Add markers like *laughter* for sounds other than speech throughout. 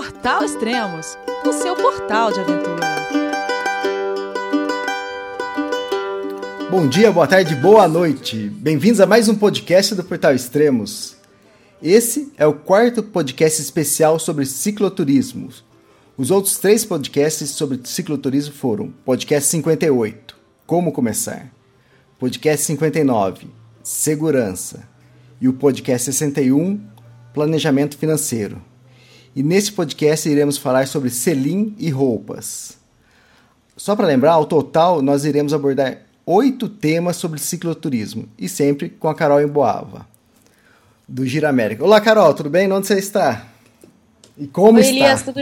Portal Extremos, o seu portal de aventura. Bom dia, boa tarde, boa noite. Bem-vindos a mais um podcast do Portal Extremos. Esse é o quarto podcast especial sobre cicloturismo. Os outros três podcasts sobre cicloturismo foram: Podcast 58, Como Começar, Podcast 59, Segurança, e o Podcast 61, Planejamento Financeiro. E nesse podcast iremos falar sobre selim e roupas. Só para lembrar, ao total nós iremos abordar oito temas sobre cicloturismo e sempre com a Carol Emboava, do Gira América. Olá, Carol, tudo bem? Onde você está? E como Oi, está? Elias, tudo,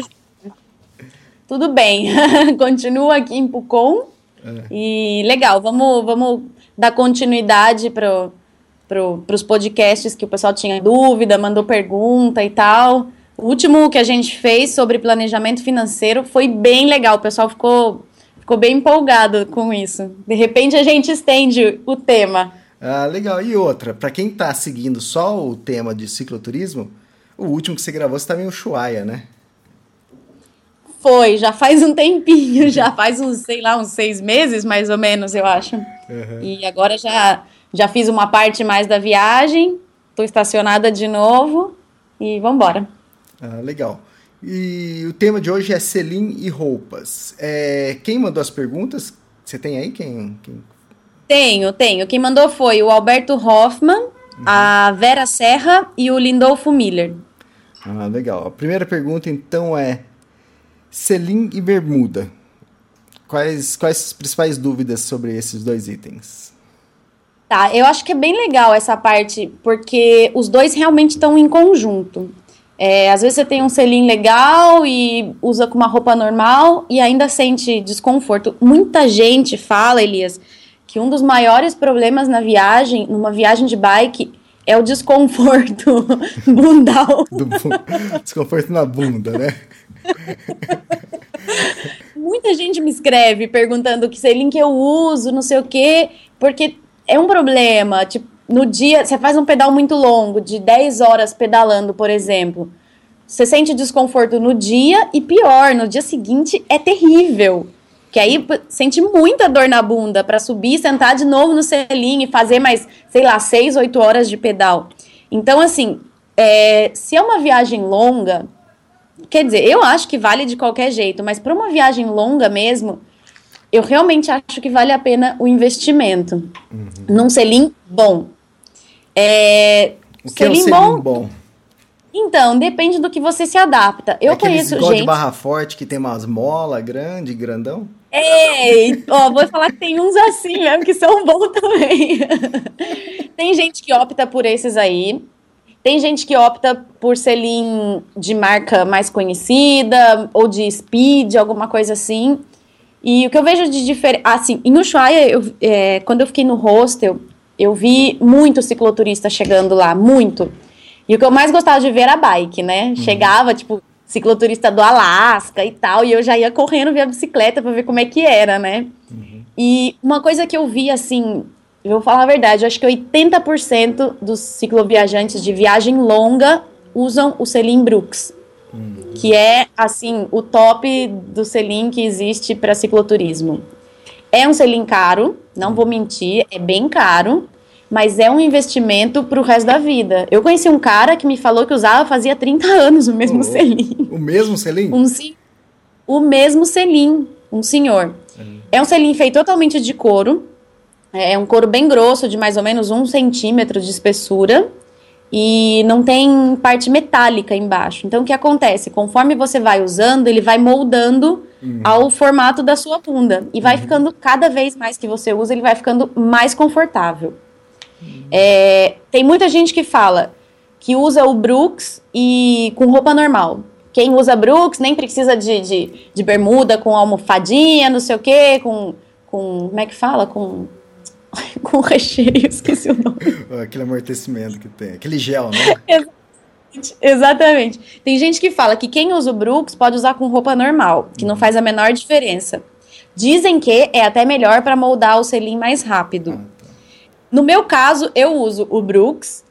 tudo bem. *laughs* Continuo aqui em Pucon. É. E legal, vamos, vamos dar continuidade para pro, os podcasts que o pessoal tinha dúvida, mandou pergunta e tal. O último que a gente fez sobre planejamento financeiro foi bem legal, o pessoal ficou, ficou bem empolgado com isso. De repente a gente estende o tema. Ah, legal. E outra, para quem está seguindo só o tema de cicloturismo, o último que você gravou você estava em Ushuaia, né? Foi, já faz um tempinho, já faz uns, sei lá, uns seis meses mais ou menos, eu acho. Uhum. E agora já, já fiz uma parte mais da viagem, estou estacionada de novo e vamos embora. Ah, legal. E o tema de hoje é selim e roupas. É, quem mandou as perguntas? Você tem aí quem, quem? Tenho, tenho. Quem mandou foi o Alberto Hoffman, uhum. a Vera Serra e o Lindolfo Miller. Ah, legal. A primeira pergunta então é selim e bermuda. Quais, quais as principais dúvidas sobre esses dois itens? Tá, eu acho que é bem legal essa parte, porque os dois realmente estão em conjunto. É, às vezes você tem um selim legal e usa com uma roupa normal e ainda sente desconforto. Muita gente fala, Elias, que um dos maiores problemas na viagem, numa viagem de bike, é o desconforto *laughs* bundal. Do, desconforto na bunda, né? Muita gente me escreve perguntando que selim que eu uso, não sei o quê, porque é um problema. Tipo, no dia, você faz um pedal muito longo, de 10 horas pedalando, por exemplo. Você sente desconforto no dia e pior, no dia seguinte é terrível. Que aí sente muita dor na bunda para subir, sentar de novo no selim e fazer mais, sei lá, 6, 8 horas de pedal. Então, assim, é, se é uma viagem longa, quer dizer, eu acho que vale de qualquer jeito, mas para uma viagem longa mesmo, eu realmente acho que vale a pena o investimento uhum. num selim bom. É, o que selim, é um selim bom, bom? Então, depende do que você se adapta. Eu é conheço igual gente. de barra forte que tem umas mola grande, grandão? É, ó, vou falar que tem uns assim mesmo que são bons também. tem gente que opta por esses aí. Tem gente que opta por selim de marca mais conhecida ou de speed, alguma coisa assim. E o que eu vejo de diferente. Assim, em Ushuaia, eu, é, quando eu fiquei no hostel, eu vi muito cicloturista chegando lá, muito. E o que eu mais gostava de ver era a bike, né? Uhum. Chegava, tipo, cicloturista do Alasca e tal, e eu já ia correndo ver a bicicleta para ver como é que era, né? Uhum. E uma coisa que eu vi, assim, eu vou falar a verdade, eu acho que 80% dos cicloviajantes de viagem longa usam o Selim Brooks, uhum. que é, assim, o top do Selim que existe para cicloturismo. É um selim caro, não vou mentir, é bem caro, mas é um investimento para o resto da vida. Eu conheci um cara que me falou que usava fazia 30 anos o mesmo oh, selim. O mesmo selim? Um, o mesmo selim, um senhor. É um selim feito totalmente de couro, é um couro bem grosso, de mais ou menos um centímetro de espessura, e não tem parte metálica embaixo. Então, o que acontece? Conforme você vai usando, ele vai moldando uhum. ao formato da sua bunda. E vai uhum. ficando, cada vez mais que você usa, ele vai ficando mais confortável. É, tem muita gente que fala que usa o Brooks e com roupa normal. Quem usa Brooks nem precisa de, de, de bermuda com almofadinha, não sei o quê, com, com. Como é que fala? Com. *laughs* Com recheio, *laughs* esqueci o nome. *laughs* Aquele amortecimento que tem, aquele gel, né? Exatamente. Tem gente que fala que quem usa o Brooks pode usar com roupa normal, que não faz a menor diferença. Dizem que é até melhor para moldar o selim mais rápido. Ah. No meu caso, eu uso o Brooks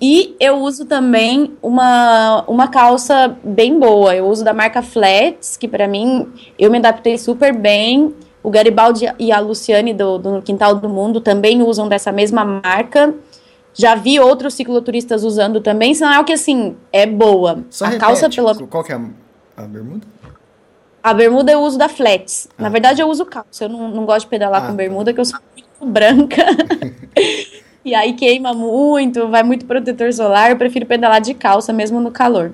E eu uso também uma, uma calça bem boa. Eu uso da marca Flats, que para mim eu me adaptei super bem. O Garibaldi e a Luciane do, do Quintal do Mundo também usam dessa mesma marca. Já vi outros cicloturistas usando também, sinal que assim, é boa. Só a repete, calça pela Qual que é a, a bermuda? A bermuda eu uso da Flats. Na verdade, eu uso calça. Eu não, não gosto de pedalar Ah, com tá. bermuda, que eu sou muito branca. *laughs* e aí queima muito, vai muito protetor solar. Eu prefiro pedalar de calça, mesmo no calor.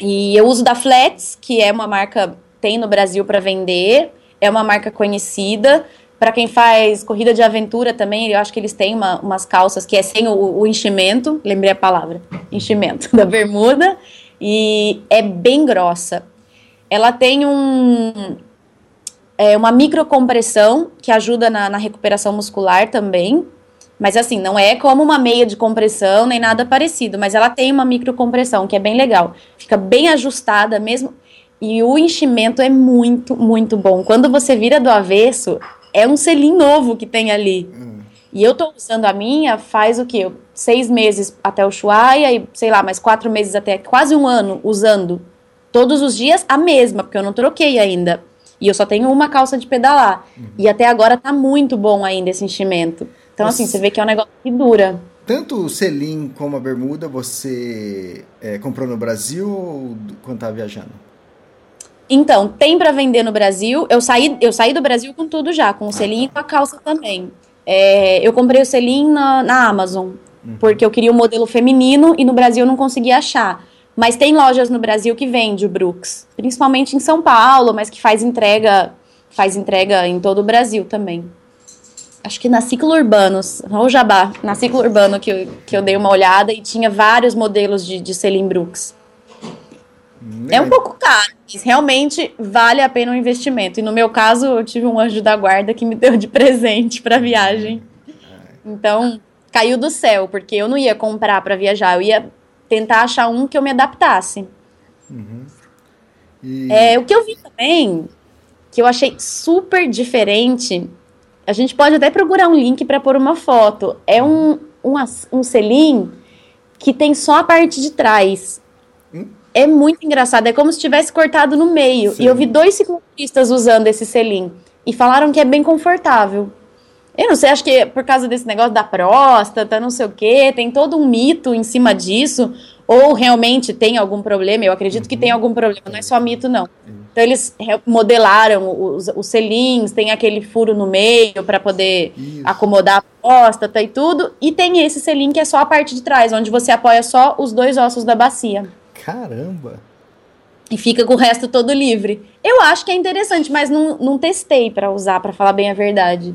E eu uso da Flats, que é uma marca tem no Brasil para vender. É uma marca conhecida. Para quem faz corrida de aventura também, eu acho que eles têm uma- umas calças que é sem o, o enchimento, lembrei a palavra, enchimento *laughs* da bermuda, e é bem grossa. Ela tem um, é, uma microcompressão que ajuda na, na recuperação muscular também. Mas assim, não é como uma meia de compressão nem nada parecido, mas ela tem uma microcompressão que é bem legal. Fica bem ajustada mesmo. E o enchimento é muito, muito bom. Quando você vira do avesso, é um selim novo que tem ali. E eu tô usando a minha faz o quê? Seis meses até o Ushuaia e, sei lá, mais quatro meses até quase um ano usando todos os dias a mesma, porque eu não troquei ainda. E eu só tenho uma calça de pedalar. E até agora tá muito bom ainda esse enchimento. Então, assim, você vê que é um negócio que dura. Tanto o selim como a bermuda você é, comprou no Brasil ou do- quando estava viajando? Então, tem pra vender no Brasil. Eu saí, eu saí do Brasil com tudo já, com o selim e com a calça também. É, eu comprei o selim na, na Amazon, porque eu queria o modelo feminino e no Brasil eu não conseguia achar. Mas tem lojas no Brasil que vende o Brooks, principalmente em São Paulo, mas que faz entrega, faz entrega em todo o Brasil também. Acho que na Ciclo Urbanos, ou Jabá, na Ciclo Urbano que eu, que eu dei uma olhada e tinha vários modelos de, de selim Brooks. É um pouco caro, mas realmente vale a pena o investimento. E no meu caso, eu tive um anjo da guarda que me deu de presente para viagem. Então, caiu do céu, porque eu não ia comprar para viajar, eu ia tentar achar um que eu me adaptasse. E É, o que eu vi também, que eu achei super diferente, a gente pode até procurar um link para pôr uma foto. É um, um, um selim que tem só a parte de trás. Hum? É muito engraçado, é como se tivesse cortado no meio. Sim. E eu vi dois ciclistas usando esse selim e falaram que é bem confortável. Eu não sei, acho que é por causa desse negócio da próstata, não sei o quê, tem todo um mito em cima disso, ou realmente tem algum problema, eu acredito que tem algum problema, não é só mito, não. Então eles modelaram os, os selins, tem aquele furo no meio para poder Isso. acomodar a próstata e tudo, e tem esse selim que é só a parte de trás, onde você apoia só os dois ossos da bacia. caramba! E fica com o resto todo livre. Eu acho que é interessante, mas não, não testei pra usar, pra falar bem a verdade.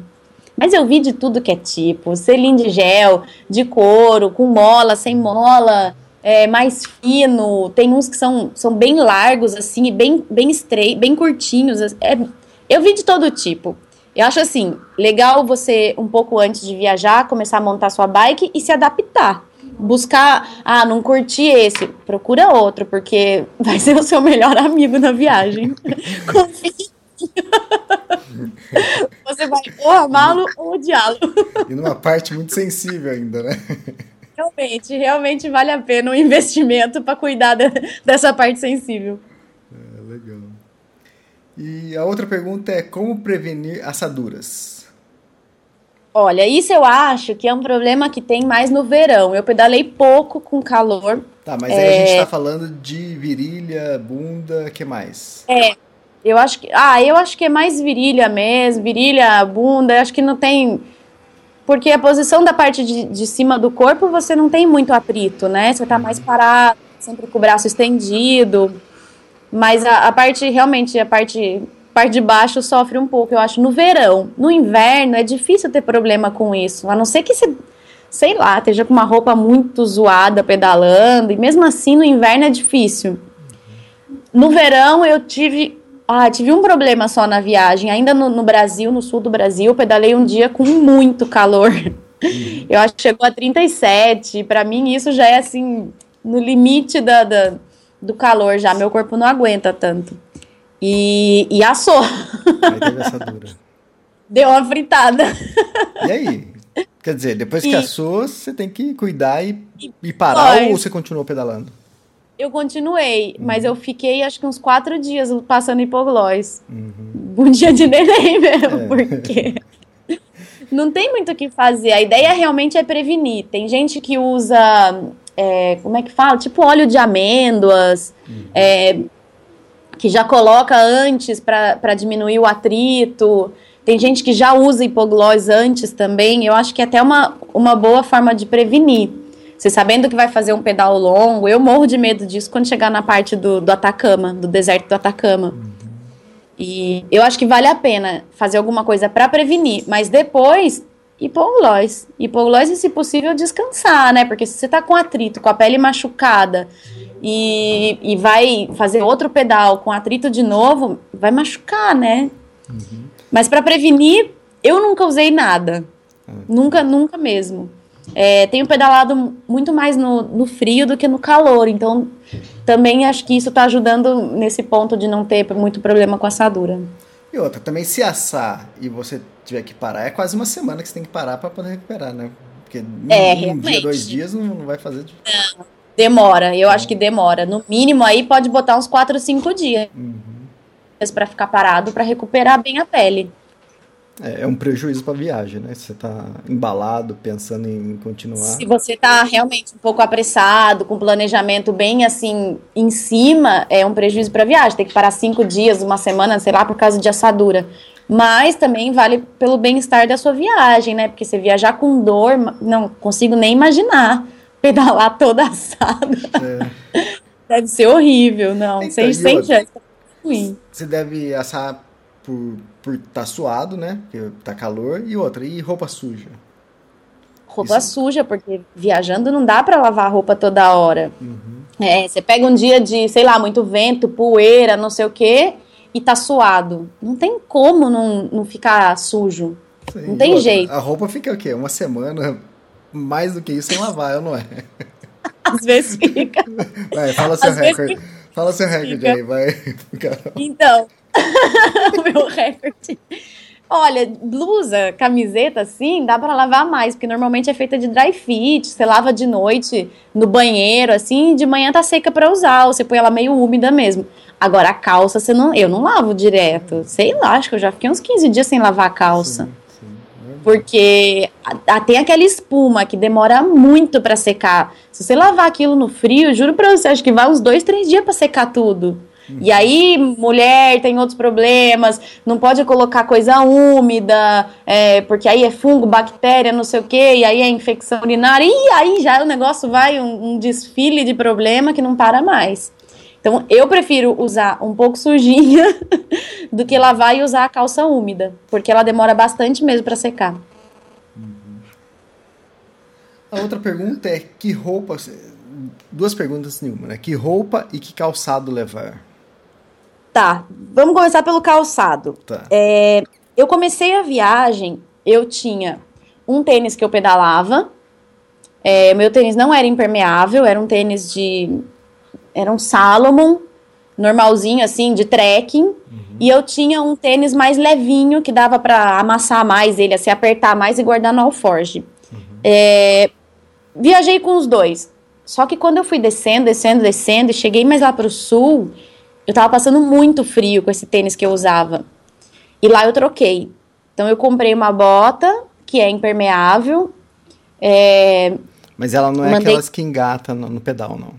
Mas eu vi de tudo que é tipo: selim de gel, de couro, com mola, sem mola, é, mais fino. Tem uns que são, são bem largos, assim, e bem, bem estreitos, bem curtinhos. É, eu vi de todo tipo. Eu acho assim, legal você, um pouco antes de viajar, começar a montar sua bike e se adaptar. Buscar, ah, não curti esse, procura outro, porque *laughs* vai ser o seu melhor *laughs* amigo na viagem. *laughs* Confie. *laughs* Você vai ou amá-lo ou odiá-lo. *laughs* E numa parte muito sensível ainda, né? Realmente, realmente vale a pena o investimento para cuidar de- dessa parte sensível. É, legal. E a outra pergunta é como prevenir assaduras? Olha, isso eu acho que é um problema que tem mais no verão. Eu pedalei pouco com calor. Tá, mas aí a gente tá falando de virilha, bunda, que mais? É, eu acho que. Ah, eu acho que é mais virilha mesmo, virilha, bunda, acho que não tem. Porque a posição da parte de, de cima do corpo você não tem muito atrito, né? Você tá mais parado, sempre com o braço estendido. Mas a, a parte, realmente, a parte, parte de baixo sofre um pouco, eu acho, no verão. No inverno é difícil ter problema com isso. A não ser que você, sei lá, esteja com uma roupa muito zoada pedalando. E mesmo assim, no inverno é difícil. No verão eu tive. Ah, tive um problema só na viagem. Ainda no, no Brasil, no sul do Brasil, pedalei um dia com muito calor. Eu acho que chegou a 37. Pra mim, isso já é assim, no limite da, da- do calor já. Meu corpo não aguenta tanto. E, e assou. Aí teve assadura. *laughs* Deu uma fritada. E aí? Quer dizer, depois que assou, você tem que cuidar e, e parar ou você continuou pedalando? Eu continuei, uhum. mas eu fiquei acho que uns quatro dias passando hipoglós. Uhum. Um dia de neném *laughs* mesmo, é. porque não tem muito o que fazer. A ideia realmente é prevenir. Tem gente que usa, é, como é que fala? Tipo óleo de amêndoas, uhum. é, que já coloca antes para diminuir o atrito. Tem gente que já usa hipoglós antes também. Eu acho que é até uma, uma boa forma de prevenir. Você sabendo que vai fazer um pedal longo, eu morro de medo disso quando chegar na parte do, do Atacama, do deserto do Atacama. Uhum. E eu acho que vale a pena fazer alguma coisa para prevenir, mas depois hipoglós. Hipoglós e, se possível, descansar, né? Porque se você tá com atrito, com a pele machucada e, e vai fazer outro pedal com atrito de novo, vai machucar, né? Uhum. Mas para prevenir, eu nunca usei nada. Ah. Nunca, nunca mesmo. É, tenho pedalado muito mais no, no, frio do que no calor, então também acho que isso está ajudando nesse ponto de não ter muito problema com assadura. E outra, também se assar e você tiver que parar, é quase uma semana que você tem que parar para poder recuperar, né? Porque é, um dia, dois dias não, não vai fazer. De... Não, demora, eu acho que demora. No mínimo aí pode botar uns quatro, cinco dias. Uhum para ficar parado para recuperar bem a pele. É, é um prejuízo para a viagem, né? Você está embalado, pensando em continuar. Se você está realmente um pouco apressado, com planejamento bem assim em cima, é um prejuízo para a viagem. Tem que parar cinco dias, uma semana, sei lá, por causa de assadura. Mas também vale pelo bem-estar da sua viagem, né? Porque você viajar com dor, não consigo nem imaginar *laughs* pedalar toda assada. É. Deve ser horrível, não. Então, sem, sem chance ruim. Você deve assar por por tá suado, né? Porque tá calor e outra, e roupa suja. Roupa Isso. suja, porque viajando não dá para lavar a roupa toda hora. Uhum. É, você pega um dia de, sei lá, muito vento, poeira, não sei o quê, e tá suado. Não tem como não, não ficar sujo. Sim, não tem outra, jeito. A roupa fica o quê? Uma semana, mais do que isso, sem lavar, não é? *laughs* Às vezes fica. Vai, fala seu Às recorde. Fala seu recorde aí, vai. Então, *laughs* meu recorde. Olha, blusa, camiseta, assim, dá para lavar mais, porque normalmente é feita de dry fit, você lava de noite no banheiro, assim, de manhã tá seca para usar, ou você põe ela meio úmida mesmo. Agora a calça, você não, eu não lavo direto. Sei lá, acho que eu já fiquei uns 15 dias sem lavar a calça. Sim. Porque tem aquela espuma que demora muito para secar. Se você lavar aquilo no frio, juro pra você, acho que vai uns dois, três dias para secar tudo. E aí, mulher tem outros problemas, não pode colocar coisa úmida, é, porque aí é fungo, bactéria, não sei o quê, e aí é infecção urinária, e aí já o negócio vai um, um desfile de problema que não para mais. Então, eu prefiro usar um pouco sujinha *laughs* do que lavar e usar a calça úmida, porque ela demora bastante mesmo para secar. A outra pergunta é que roupa, duas perguntas nenhuma, né? Que roupa e que calçado levar? Tá, vamos começar pelo calçado. Tá. É, eu comecei a viagem, eu tinha um tênis que eu pedalava, é, meu tênis não era impermeável, era um tênis de era um Salomon, normalzinho assim, de trekking. Uhum. E eu tinha um tênis mais levinho, que dava para amassar mais ele, assim, apertar mais e guardar no alforge. Uhum. É, viajei com os dois. Só que quando eu fui descendo, descendo, descendo, e cheguei mais lá pro sul, eu tava passando muito frio com esse tênis que eu usava. E lá eu troquei. Então eu comprei uma bota que é impermeável. É, Mas ela não é mandei... aquelas que engata no, no pedal, não.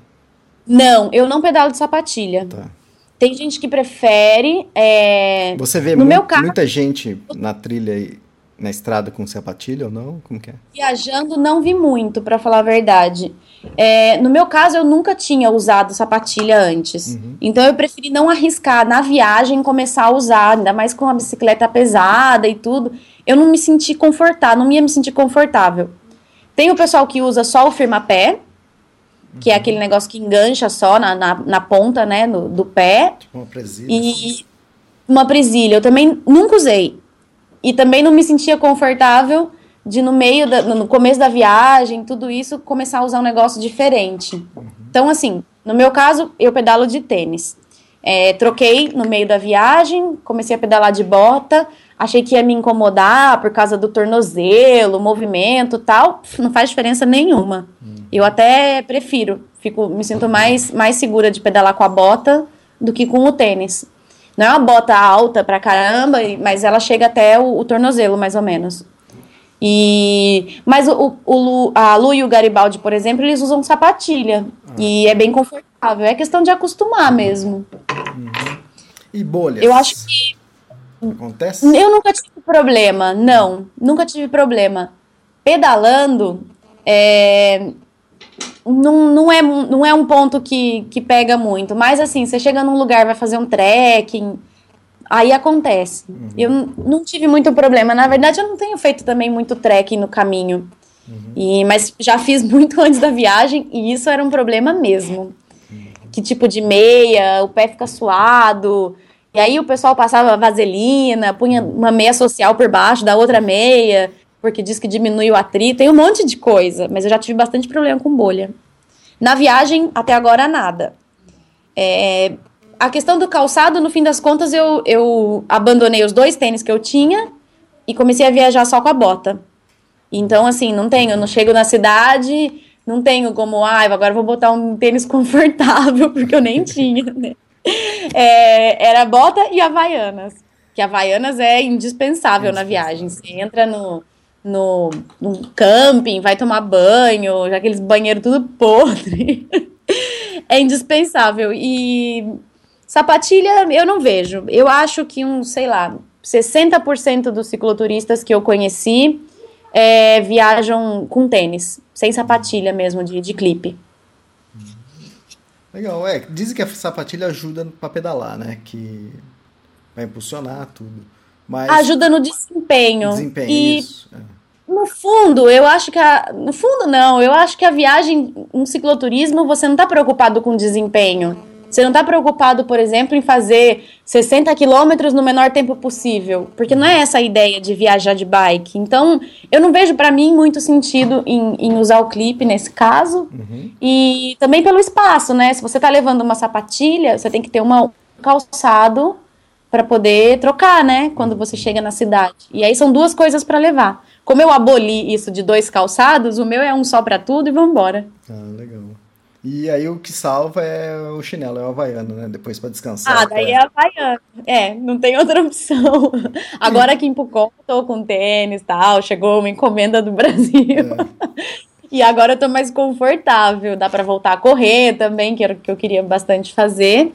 Não, eu não pedalo de sapatilha. Tá. Tem gente que prefere. É... Você vê no mu meu carro, muita gente na trilha na estrada com sapatilha ou não? Como que é? Viajando não vi muito, para falar a verdade. É, no meu caso, eu nunca tinha usado sapatilha antes. Uhum. Então eu preferi não arriscar na viagem começar a usar, ainda mais com a bicicleta pesada e tudo. Eu não me senti confortável, não ia me sentir confortável. Tem o pessoal que usa só o firma-pé, que é aquele negócio que engancha só na, na, na ponta, né, no, do pé. Tipo uma presilha. E uma presilha. Eu também nunca usei. E também não me sentia confortável de no meio, da, no começo da viagem, tudo isso, começar a usar um negócio diferente. Uhum. Então, assim, no meu caso, eu pedalo de tênis. É, troquei no meio da viagem, comecei a pedalar de bota, achei que ia me incomodar por causa do tornozelo, movimento tal. Não faz diferença nenhuma. Hum. Eu até prefiro, fico, me sinto mais, mais segura de pedalar com a bota do que com o tênis. Não é uma bota alta pra caramba, mas ela chega até o, o tornozelo, mais ou menos. E, mas o, o, a Lu e o Garibaldi, por exemplo, eles usam sapatilha. Ah. E é bem confortável. É questão de acostumar mesmo. Uhum. E bolhas? Eu acho que. Acontece? Eu nunca tive problema, não. Nunca tive problema. Pedalando, é, não, não, é, não é um ponto que, que pega muito. Mas assim, você chega num lugar, vai fazer um trekking, aí acontece. Uhum. Eu não tive muito problema. Na verdade, eu não tenho feito também muito trekking no caminho. Uhum. E, mas já fiz *laughs* muito antes da viagem e isso era um problema mesmo. Uhum. Que tipo de meia, o pé fica suado. E aí o pessoal passava vaselina, punha uma meia social por baixo da outra meia porque diz que diminui o atrito, tem um monte de coisa, mas eu já tive bastante problema com bolha. Na viagem, até agora, nada. É, a questão do calçado, no fim das contas, eu, eu abandonei os dois tênis que eu tinha e comecei a viajar só com a bota. Então, assim, não tenho, não chego na cidade, não tenho como, ah, agora vou botar um tênis *laughs* confortável, porque eu nem tinha, né? É, era bota e havaianas. Que havaianas é indispensável na viagem. Você entra no, no, no camping, vai tomar banho, já aqueles banheiros tudo podre. *laughs* é indispensável. E sapatilha eu não vejo. Eu acho que um, sei lá, 60% dos cicloturistas que eu conheci é, viajam com tênis, sem sapatilha mesmo, de, de clipe. Legal, é. Dizem que a sapatilha ajuda para pedalar, né? Que vai impulsionar tudo. Mas... Ajuda no desempenho. Desempenho, e isso. É. No fundo, eu acho que a. No fundo, não. Eu acho que a viagem, um cicloturismo, você não está preocupado com desempenho. Você não está preocupado, por exemplo, em fazer 60 quilômetros no menor tempo possível. Porque não é essa a ideia de viajar de bike. Então, eu não vejo para mim muito sentido em, em, usar o clipe nesse caso. Uhum. E também pelo espaço, né? Se você está levando uma sapatilha, você tem que ter uma, um calçado para poder trocar, né? Quando você chega na cidade. E aí são duas coisas para levar. Como eu aboli isso de dois calçados, o meu é um só para tudo e vamos embora. Ah, legal. E aí o que salva é o chinelo, é o havaiano, né? Depois para descansar. Ah, daí é havaiano. É, não tem *laughs* outra opção. Agora aqui em Pucón, tô com tênis e tal, chegou uma encomenda do *laughs* Brasil. É. E agora eu tô mais confortável, dá para voltar a correr também, que era o que eu queria bastante fazer.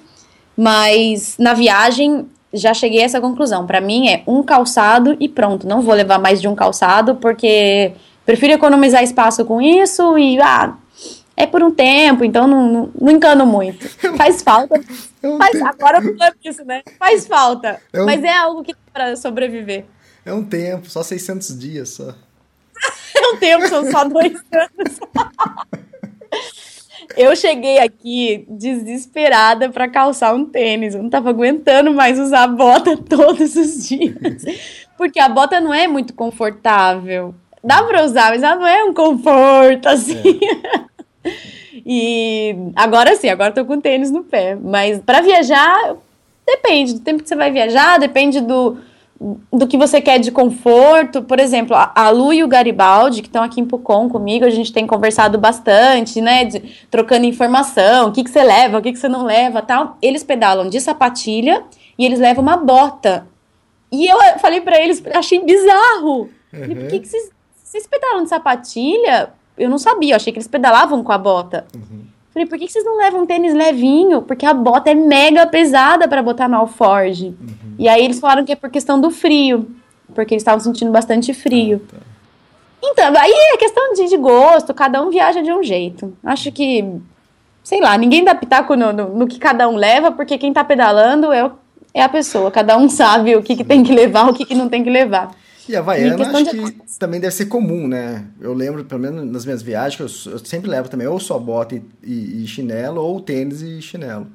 Mas na viagem já cheguei a essa conclusão. Para mim é um calçado e pronto. Não vou levar mais de um calçado porque prefiro economizar espaço com isso e ah, é por um tempo, então não, não, não encano muito. Faz falta. Faz, agora eu falando isso, né? Faz falta. É um, mas é algo que para sobreviver. É um tempo, só 600 dias só. *laughs* é um tempo, são só dois anos. *laughs* Eu cheguei aqui desesperada para calçar um tênis. Eu não tava aguentando mais usar a bota *laughs* todos os dias. Porque a bota não é muito confortável. Dá para usar, mas ela não é um conforto assim. É. e agora sim, agora tô com tênis no pé. Mas para viajar, depende do tempo que você vai viajar, depende do, do que você quer de conforto. Por exemplo, a Lu e o Garibaldi, que estão aqui em Pucon comigo, a gente tem conversado bastante, né? De, trocando informação, o que, que você leva, o que, que você não leva tal. Eles pedalam de sapatilha e eles levam uma bota. E eu falei para eles, achei bizarro. Uhum. Falei, por que, que vocês, vocês pedalam de sapatilha? Eu não sabia, eu achei que eles pedalavam com a bota. Uhum. Falei, por que vocês não levam um tênis levinho? Porque a bota é mega pesada para botar no alforge. Uhum. E aí eles falaram que é por questão do frio, porque eles estavam sentindo bastante frio. Ah, tá. Então, aí é questão de, de, gosto, cada um viaja de um jeito. Acho que, sei lá, ninguém dá pitaco no, no, no que cada um leva, porque quem tá pedalando é, é a pessoa. Cada um sabe o que, que tem que levar, o que, que não tem que levar. E Havaiana acho de... que também deve ser comum, né? Eu lembro, pelo menos nas minhas viagens, que eu, eu sempre levo também ou só bota e, e, e, chinelo, ou tênis e chinelo.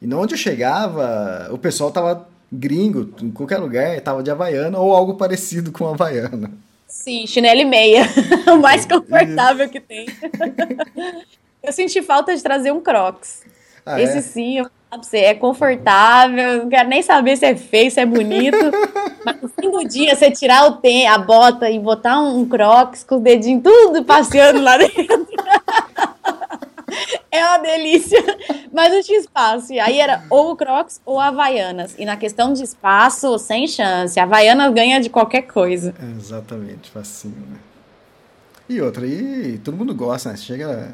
E onde eu chegava, o pessoal tava gringo, em qualquer lugar, tava de Havaiana ou algo parecido com Havaiana. Sim, chinelo e meia. *laughs* o mais confortável Isso. que tem. *laughs* eu senti falta de trazer um Crocs. Ah, Esse é? sim, eu você, é confortável, não quero nem saber se é feio, se é bonito. *laughs* Mas no fim do dia, você tirar o tem, a bota e botar um, um crocs com os dedinhos tudo passeando lá dentro. *laughs* É uma delícia, mas não tinha espaço. E aí era ou o Crocs ou Havaianas. E na questão de espaço, sem chance. A Havaianas ganha de qualquer coisa. É, exatamente, facinho, né? E outra, e todo mundo gosta, né? Você chega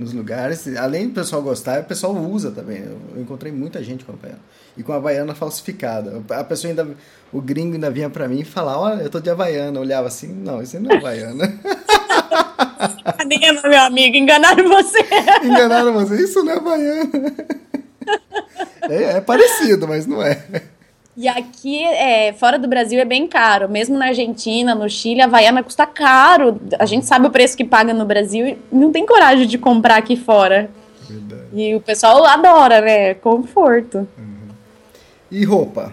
nos lugares, além do pessoal gostar, o pessoal usa também. Eu encontrei muita gente com a Havaiana. E com a Havaiana falsificada. A pessoa ainda, o gringo ainda vinha pra mim e falava, olha, eu tô de Havaiana. Eu olhava assim, não, isso não é Havaiana. *laughs* Cadê, meu amigo? Enganaram você. *laughs* Enganaram você? Isso não é Havaiana. *laughs* É, é parecido, mas não é. E aqui, é, fora do Brasil, é bem caro. Mesmo na Argentina, no Chile, a Havaiana custa caro. A gente sabe o preço que paga no Brasil e não tem coragem de comprar aqui fora. Verdade. E o pessoal adora, né? Conforto. Uhum. E roupa?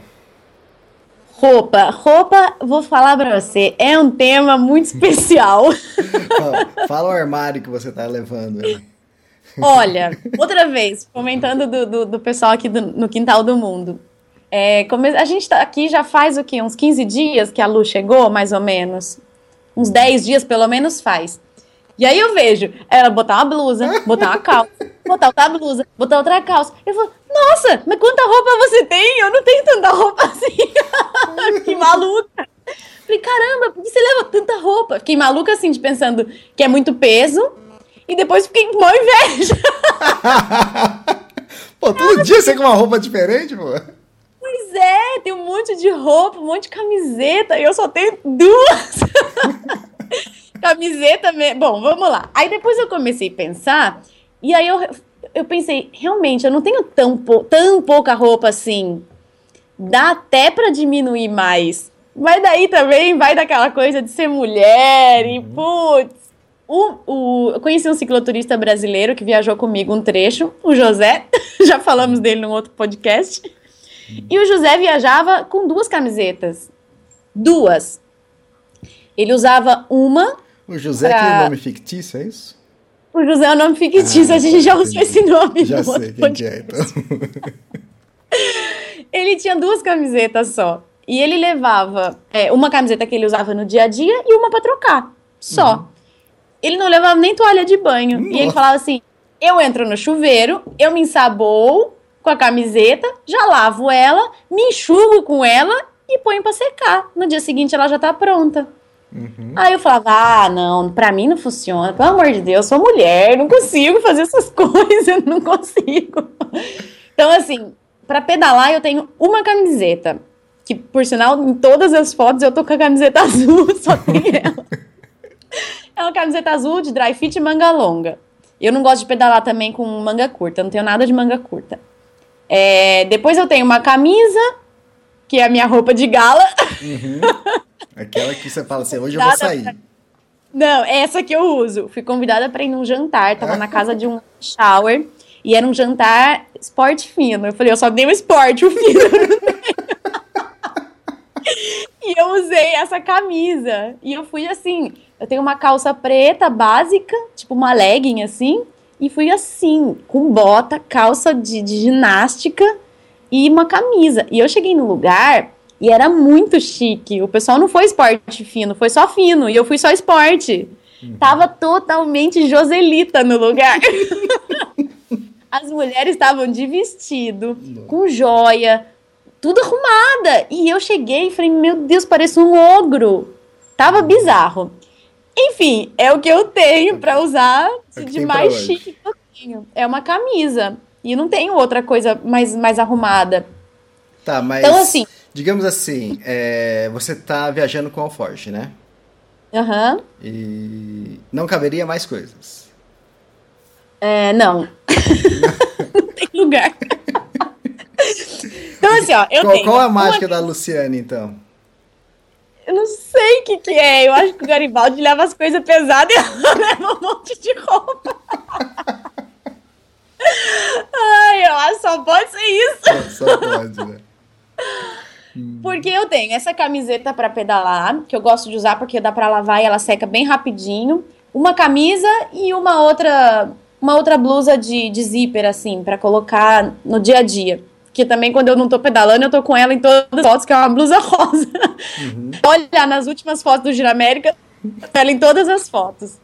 Roupa. Roupa, vou falar pra você, é um tema muito *laughs* especial. fala, fala o armário que você tá levando aí. Olha, outra vez, comentando do, do, do pessoal aqui do, no Quintal do Mundo. É, come... A gente tá aqui já faz o quê? Uns 15 dias que a Lu chegou, mais ou menos. Uns 10 dias, pelo menos, faz. E aí eu vejo ela botar uma blusa, botar uma calça, botar outra blusa, botar outra calça. Eu falo, nossa, mas quanta roupa você tem? Eu não tenho tanta roupa assim. *laughs* que maluca. Falei, caramba, por que você leva tanta roupa? Fiquei maluca assim, de pensando que é muito peso. E depois fiquei com uma inveja. *laughs* pô, todo dia você com uma roupa diferente, pô. Pois é, tem um monte de roupa, um monte de camiseta, e eu só tenho duas. *laughs* camiseta, bom, vamos lá. Aí depois eu comecei a pensar, e aí eu, eu pensei, realmente, eu não tenho tão, tão pouca roupa assim. Dá até para diminuir mais. Mas daí também vai daquela coisa de ser mulher e, uhum. putz, o, o, eu conheci um cicloturista brasileiro que viajou comigo um trecho, o José, *laughs* já falamos dele num outro podcast. E o José viajava com duas camisetas. Duas. Ele usava uma. O José pra... é nome fictício, é isso? O José é um nome fictício, ah, a gente já usou esse nome. Já sei quem que é, então. *laughs* ele tinha duas camisetas só. E ele levava é, uma camiseta que ele usava no dia a dia e uma para trocar. Só. Uhum. Ele não levava nem toalha de banho. Nossa. E ele falava assim: eu entro no chuveiro, eu me ensaboo com a camiseta, já lavo ela, me enxugo com ela e ponho para secar. No dia seguinte ela já tá pronta. Uhum. Aí eu falava, ah, não, pra mim não funciona, pelo amor de Deus, sou mulher, não consigo fazer essas *laughs* coisas, não consigo. Então, assim, para pedalar eu tenho uma camiseta, que por sinal, em todas as fotos eu tô com a camiseta *laughs* azul, só tem ela. É uma camiseta azul de dry fit e manga longa. Eu não gosto de pedalar também com manga curta, não tenho nada de manga curta. É, depois eu tenho uma camisa, que é a minha roupa de gala. Uhum. Aquela que você fala assim, hoje eu vou sair. Pra... Não, essa que eu uso. Fui convidada para ir num jantar, tava na casa de um shower, e era um jantar esporte fino. Eu falei, eu só tenho esporte, o fino *laughs* E eu usei essa camisa. E eu fui assim, eu tenho uma calça preta básica, tipo uma legging assim, e fui assim, com bota, calça de, de ginástica e uma camisa. E eu cheguei no lugar e era muito chique. O pessoal não foi esporte fino, foi só fino. E eu fui só esporte. Uhum. Tava totalmente Joselita no lugar. *laughs* As mulheres estavam de vestido, com joia, tudo arrumada. E eu cheguei e falei, meu Deus, parece um ogro. Tava bizarro. Enfim, é o que eu tenho para usar é de mais chique que eu tenho. É uma camisa. E não tenho outra coisa mais, mais arrumada. Tá, mas. Então, assim. Digamos assim, é, você tá viajando com o Alforge, né? Aham. Uhum. E não caberia mais coisas. É, não. *laughs* não tem lugar. *laughs* então, assim, ó, eu qual, tenho. Qual a mágica da Luciane, então? Eu não sei o que, que é. Eu acho que o Garibaldi leva as coisas pesadas e ela *laughs* leva um monte de roupa. Ai, eu acho que só pode ser isso. Só pode, né? Porque eu tenho essa camiseta para pedalar, que eu gosto de usar porque dá para lavar e ela seca bem rapidinho. Uma camisa e uma outra uma outra blusa de, de zíper, assim, para colocar no dia a dia porque também quando eu não tô pedalando, eu tô com ela em todas as fotos, que é uma blusa *laughs* rosa. Uhum. Olha, nas últimas fotos do Giramérica, ela em todas as fotos.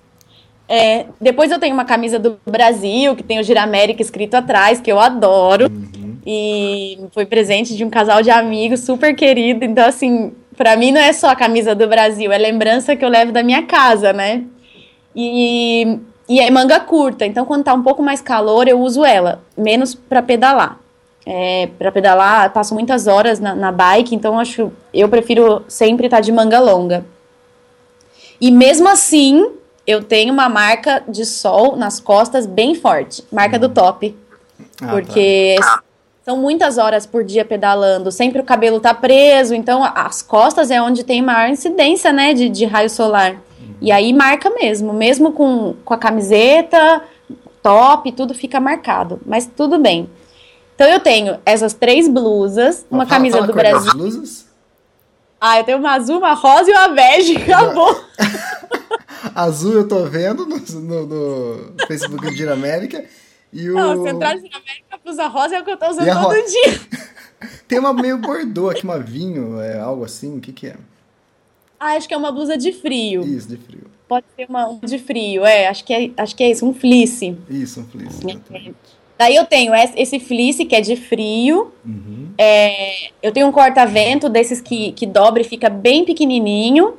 É, depois eu tenho uma camisa do Brasil, que tem o Giramérica escrito atrás, que eu adoro. Uhum. E foi presente de um casal de amigos super querido. Então, assim, para mim não é só a camisa do Brasil, é lembrança que eu levo da minha casa, né? E, e é manga curta, então quando tá um pouco mais calor eu uso ela, menos para pedalar. É, para pedalar, passo muitas horas na, na, bike, então acho eu prefiro sempre estar tá de manga longa. E mesmo assim, eu tenho uma marca de sol nas costas bem forte, marca do top. Ah, porque tá. são muitas horas por dia pedalando, sempre o cabelo tá preso, então as costas é onde tem maior incidência, né, de, de raio solar. E aí marca mesmo, mesmo com, com a camiseta, top, tudo fica marcado. Mas tudo bem. Então eu tenho essas três blusas, uma fala, camisa fala do Brasil. blusas? Ah, eu tenho uma azul, uma rosa e uma bege, acabou. *laughs* azul eu tô vendo no, no, no Facebook de América. E o... Não, Central de América, blusa rosa é o que eu tô usando todo dia. *laughs* Tem uma meio bordô aqui, uma vinho, é algo assim, o que que é? Ah, acho que é uma blusa de frio. Isso, de frio. Pode ser uma um de frio, é. Acho que é, acho que é isso, um fleece. Isso, um fleece. É. Daí eu tenho esse fleece que é de frio. Uhum. É, eu tenho um corta-vento desses que, que dobra e fica bem pequenininho.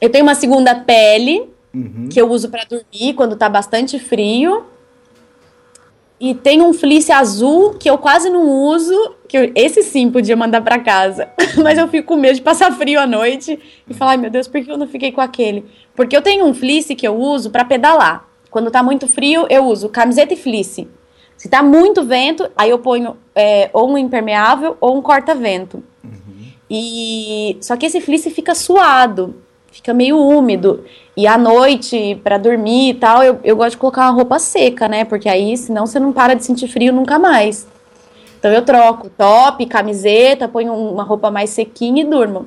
Eu tenho uma segunda pele uhum. que eu uso para dormir quando tá bastante frio. E tem um fleece azul que eu quase não uso, que eu, esse sim podia mandar para casa. *laughs* Mas eu fico com medo de passar frio à noite e falar, ai meu Deus, por que eu não fiquei com aquele? Porque eu tenho um fleece que eu uso para pedalar. Quando tá muito frio, eu uso camiseta e fleece. Se tá muito vento, aí eu ponho é, ou um impermeável ou um corta-vento. Uhum. E só que esse fleece fica suado fica meio úmido. E à noite, para dormir e tal, eu, eu gosto de colocar uma roupa seca, né? Porque aí, senão você não para de sentir frio nunca mais. Então eu troco top, camiseta, ponho uma roupa mais sequinha e durmo.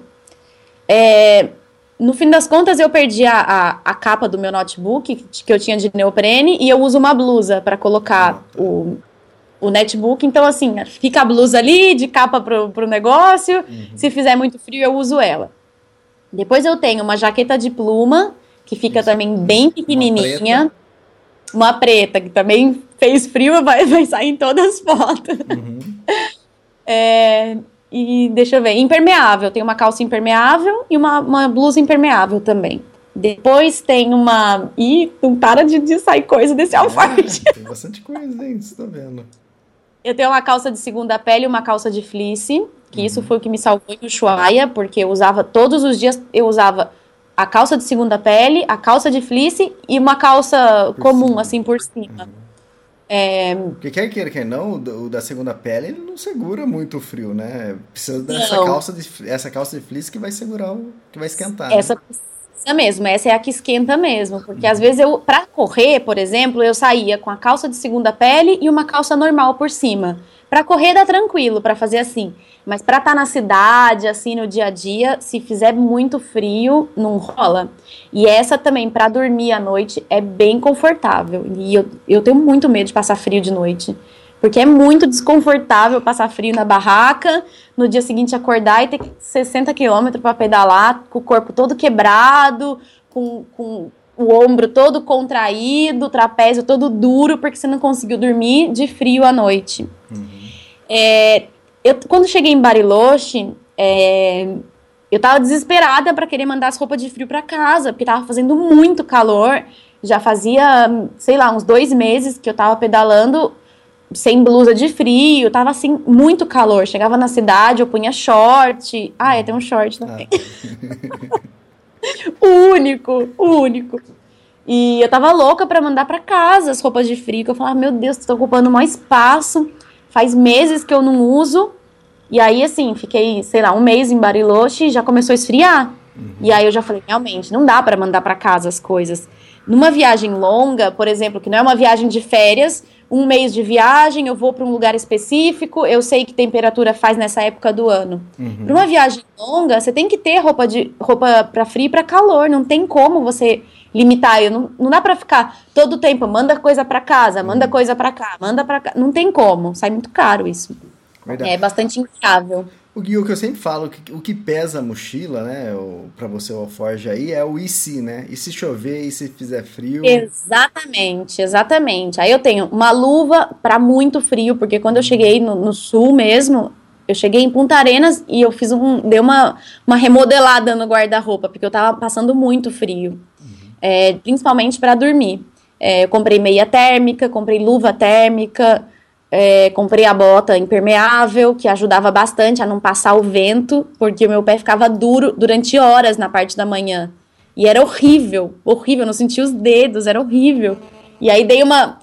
É, no fim das contas, eu perdi a, a, a, capa do meu notebook, que eu tinha de neoprene, e eu uso uma blusa para colocar o, o netbook. Então, assim, fica a blusa ali de capa pro, pro negócio. Uhum. Se fizer muito frio, eu uso ela. Depois eu tenho uma jaqueta de pluma, que fica Isso. também bem pequenininha. Uma preta. uma preta. que também fez frio, *laughs* vai, vai sair em todas as fotos. Uhum. É, e deixa eu ver, impermeável. Tem uma calça impermeável e uma, uma blusa impermeável também. Depois tem uma. Ih, não para de, de sair coisa desse é, alfarte. Tem bastante coisa, hein? Você tá vendo. Eu tenho uma calça de segunda pele e uma calça de fleece que uhum. isso foi o que me salvou em Ushuaia, porque eu usava todos os dias, eu usava a calça de segunda pele, a calça de fleece e uma calça por comum, cima. assim, por cima. Uhum. É... Porque quer queira, quer não, o da segunda pele ele não segura muito o frio, né? Precisa dessa não. calça de essa calça de fleece que vai segurar o que vai esquentar. Essa né? precisa mesmo, essa é a que esquenta mesmo, porque uhum. às vezes eu para correr, por exemplo, eu saía com a calça de segunda pele e uma calça normal por cima. Para correr dá tranquilo, para fazer assim. Mas para estar tá na cidade, assim, no dia a dia, se fizer muito frio, não rola. E essa também, para dormir à noite, é bem confortável. E eu, eu tenho muito medo de passar frio de noite. Porque é muito desconfortável passar frio na barraca, no dia seguinte acordar e ter 60 quilômetros para pedalar, com o corpo todo quebrado, com, com o ombro todo contraído, o trapézio todo duro, porque você não conseguiu dormir de frio à noite. Uhum. É, eu, quando cheguei em Bariloche, é, eu tava desesperada para querer mandar as roupas de frio para casa, porque tava fazendo muito calor. Já fazia, sei lá, uns dois meses que eu tava pedalando sem blusa de frio, tava assim, muito calor. Chegava na cidade, eu punha short. Ah, eu tenho um short também. Ah. o *laughs* único, o único. E eu tava louca para mandar para casa as roupas de frio, que eu falava, meu Deus, tô ocupando mais espaço. Faz meses que eu não uso. E aí, assim, fiquei, sei lá, um mês em Bariloche e já começou a esfriar. Uhum. E aí eu já falei, realmente, não dá para mandar para casa as coisas. Numa viagem longa, por exemplo, que não é uma viagem de férias, um mês de viagem, eu vou para um lugar específico, eu sei que temperatura faz nessa época do ano. Uhum. Para uma viagem longa, você tem que ter roupa de roupa para frio e para calor, não tem como você limitar. Eu não, não dá para ficar todo o tempo, manda coisa para casa, manda uhum. coisa para cá, manda para cá. Não tem como, sai muito caro isso. Verdade. É bastante infiável. O, que eu sempre falo, o que pesa a mochila, né, para você o alforge aí, é o e se, né? E se chover, e se fizer frio? Exatamente, exatamente. Aí eu tenho uma luva para muito frio, porque quando eu cheguei no, no, sul mesmo, eu cheguei em Punta Arenas e eu fiz um, dei uma, uma remodelada no guarda-roupa, porque eu tava passando muito frio, uhum. É, principalmente para dormir. É, eu comprei meia térmica, comprei luva térmica, é, comprei a bota impermeável, que ajudava bastante a não passar o vento, porque o meu pé ficava duro durante horas na parte da manhã. E era horrível, horrível, não sentia os dedos, era horrível. E aí dei uma,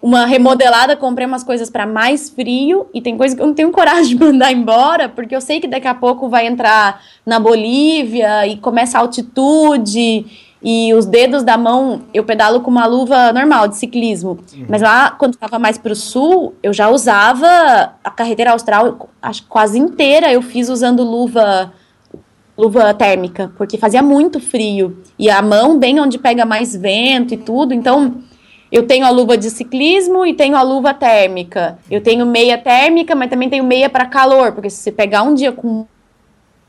uma remodelada, comprei umas coisas para mais frio, e tem coisa que eu não tenho coragem de *laughs* mandar embora, porque eu sei que daqui a pouco vai entrar na Bolívia e começa a altitude e os dedos da mão, eu pedalo com uma luva normal de ciclismo. Uhum. Mas lá, quando estava mais para o sul, eu já usava a carreteira austral, acho quase inteira eu fiz usando luva luva térmica, porque fazia muito frio. E a mão bem onde pega mais vento e tudo. Então, eu tenho a luva de ciclismo e tenho a luva térmica. Eu tenho meia térmica, mas também tenho meia para calor, porque se você pegar um dia com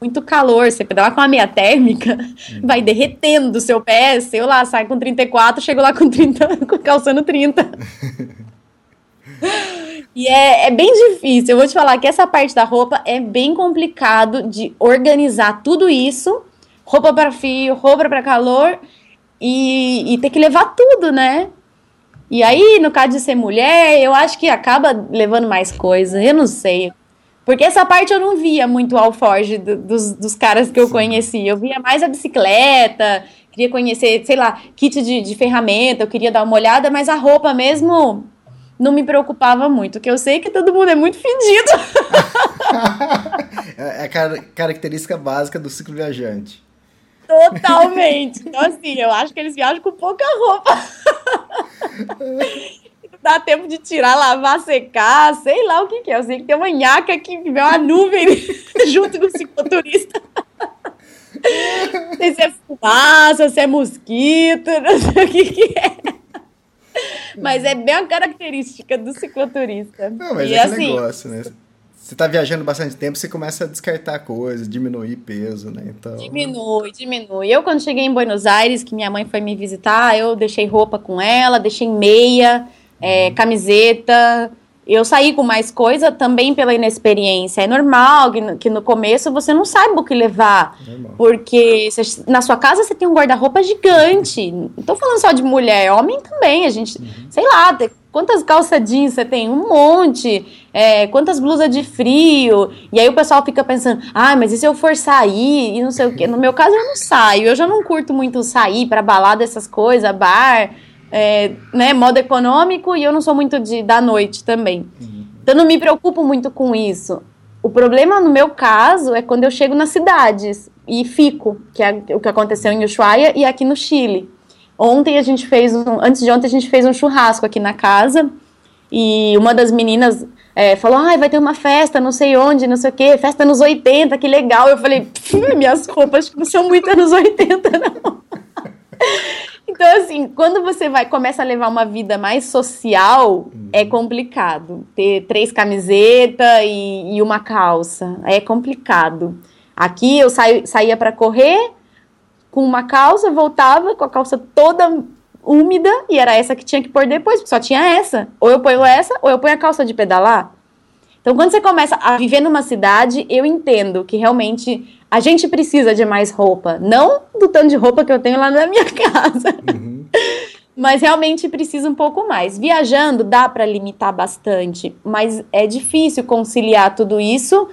muito calor, você pedalar com a meia térmica, hum. vai derretendo o seu pé, sei lá, sai com 34, chego lá com 30, *laughs* calçando 30. *laughs* e é, é bem difícil, eu vou te falar que essa parte da roupa é bem complicado de organizar tudo isso, roupa para frio, roupa para calor, e, e ter que levar tudo, né? E aí, no caso de ser mulher, eu acho que acaba levando mais coisa. Eu não sei. Porque essa parte eu não via muito o alforge do, dos, dos caras que eu Sim. conheci. Eu via mais a bicicleta, queria conhecer, sei lá, kit de, de ferramenta, eu queria dar uma olhada, mas a roupa mesmo não me preocupava muito, que eu sei que todo mundo é muito fedido. *laughs* é a car característica básica do ciclo viajante. Totalmente. Então, assim, eu acho que eles viajam com pouca roupa. *laughs* *laughs* dá tempo de tirar, lavar, secar, sei lá o que, que é. Eu sei que tem uma nhaca que vê uma nuvem *laughs* junto com o cicloturista. Não sei se é fumaça, se é mosquito, não sei o que, que é. Mas é bem a característica do cicloturista. Não, mas e é assim, negócio, né? Você tá viajando bastante tempo, você começa a descartar coisas, diminuir peso, né? Então... Diminui, diminui. Eu, quando cheguei em Buenos Aires, que minha mãe foi me visitar, eu deixei roupa com ela, deixei meia, é, camiseta. Eu saí com mais coisa também pela inexperiência. É normal que no, começo você não saiba o que levar. Normal. Porque você, na sua casa você tem um guarda-roupa gigante. Não tô falando só de mulher, homem também. A gente, uhum. sei lá, quantas calça jeans você tem? Um monte. É, quantas blusas de frio? E aí o pessoal fica pensando, ah, mas e se eu for sair? E não sei o quê. No meu caso, eu não saio. Eu já não curto muito sair para balada, essas coisas, bar é, né, modo econômico e eu não sou muito de da noite também. Uhum. Então não me preocupo muito com isso. O problema no meu caso é quando eu chego nas cidades e fico, que é o que aconteceu em Ushuaia e aqui no Chile. Ontem a gente fez um, antes de ontem a gente fez um churrasco aqui na casa e uma das meninas é, falou, ah, vai ter uma festa, não sei onde, não sei o quê, festa nos 80, que legal. Eu falei, minhas roupas não são muito anos 80, não. *laughs* Então, assim, quando você vai começa a levar uma vida mais social, uhum. é complicado. Ter três camisetas e, e, uma calça. É complicado. Aqui eu saio, saía para correr com uma calça, voltava com a calça toda úmida e era essa que tinha que pôr depois, porque só tinha essa. Ou eu ponho essa, ou eu ponho a calça de pedalar. Então, quando você começa a viver numa cidade, eu entendo que realmente a gente precisa de mais roupa. Não do tanto de roupa que eu tenho lá na minha *laughs* casa. Uhum. Mas realmente precisa um pouco mais. Viajando dá para limitar bastante, mas é difícil conciliar tudo isso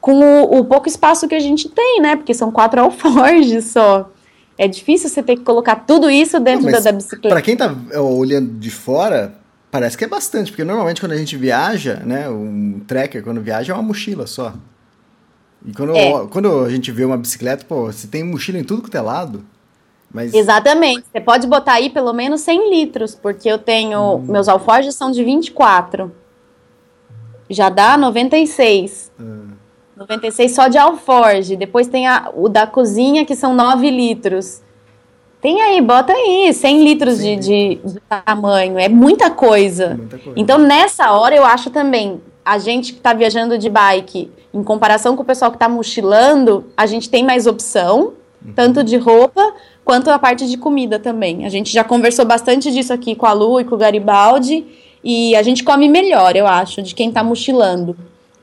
com o, o, pouco espaço que a gente tem, né? Porque são quatro *laughs* alforjes só. É difícil você ter que colocar tudo isso dentro Não, da, da bicicleta. Para quem tá é, olhando de fora, parece que é bastante, porque normalmente quando a gente viaja, né, um trekker quando viaja é uma mochila só. E quando, é. quando a gente vê uma bicicleta, pô, você tem mochila em tudo que é lado. Mas... Exatamente. Você pode botar aí pelo menos 100 litros, porque eu tenho. Hum. Meus alforjes são de 24. Já dá 96. Hum. 96 só de alforge. Depois tem a, o da cozinha, que são 9 litros. Tem aí, bota aí, 100 litros de, de, de, tamanho. É muita coisa. muita coisa. Então, nessa hora, eu acho também a gente que está viajando de bike, em comparação com o pessoal que está mochilando, a gente tem mais opção, uhum. tanto de roupa quanto a parte de comida também. A gente já conversou bastante disso aqui com a Lu e com o Garibaldi, e a gente come melhor, eu acho, de quem está mochilando.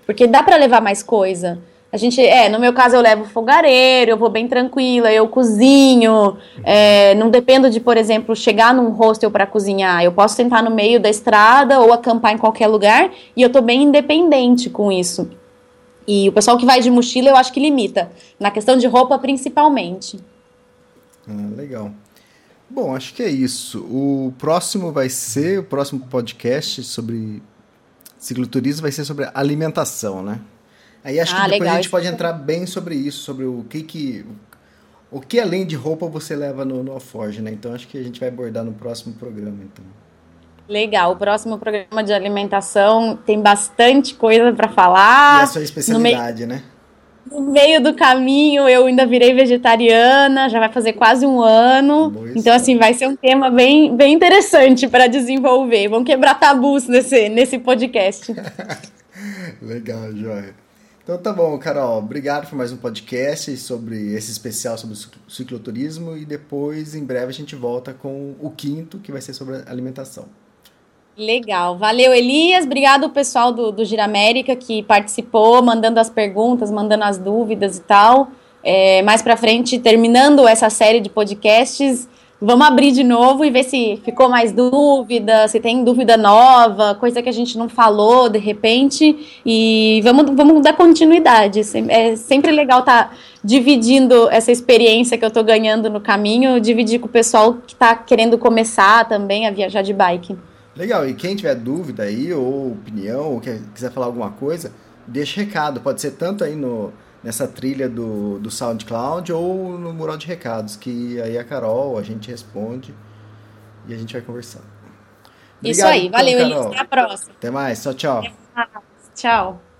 Porque dá para levar mais coisa. A gente, é, no meu caso eu levo fogareiro, eu vou bem tranquila, eu cozinho, é, não dependo de, por exemplo, chegar num hostel para cozinhar. Eu posso sentar no meio da estrada ou acampar em qualquer lugar e eu tô bem independente com isso. E o pessoal que vai de mochila eu acho que limita, na questão de roupa principalmente. Ah, legal. Bom, acho que é isso. O próximo vai ser, o próximo podcast sobre cicloturismo vai ser sobre alimentação, né? Aí acho ah, que depois legal. a gente pode entrar bem sobre isso, sobre o que que o que além de roupa você leva no, no Alforge, né? Então acho que a gente vai abordar no próximo programa, então. Legal, o próximo programa de alimentação tem bastante coisa para falar. E a sua especialidade, no né? No meio do caminho eu ainda virei vegetariana, já vai fazer quase um ano. então, assim, vai ser um tema bem, bem interessante para desenvolver. Vamos quebrar tabus nesse, nesse podcast. *laughs* Legal, Joia. Então tá bom, Carol. Obrigado por mais um podcast sobre esse especial sobre cicloturismo e depois, em breve, a gente volta com o quinto, que vai ser sobre alimentação. Legal. Valeu, Elias. Obrigado, pessoal do, do Giramérica que participou, mandando as perguntas, mandando as dúvidas e tal. É, mais para frente, terminando essa série de podcasts, vamos abrir de novo e ver se ficou mais dúvida, se tem dúvida nova, coisa que a gente não falou de repente. E vamos, vamos dar continuidade. É sempre legal estar tá dividindo essa experiência que eu estou ganhando no caminho, dividir com o pessoal que está querendo começar também a viajar de bike. Legal, e quem tiver dúvida aí, ou opinião, ou quiser falar alguma coisa, deixa recado. Pode ser tanto aí no, nessa trilha do, do SoundCloud ou no mural de recados, que aí a Carol, a gente responde e a gente vai conversar. Obrigado, Isso aí, valeu, Elisa. Até a próxima. Até mais, tchau, tchau. Tchau.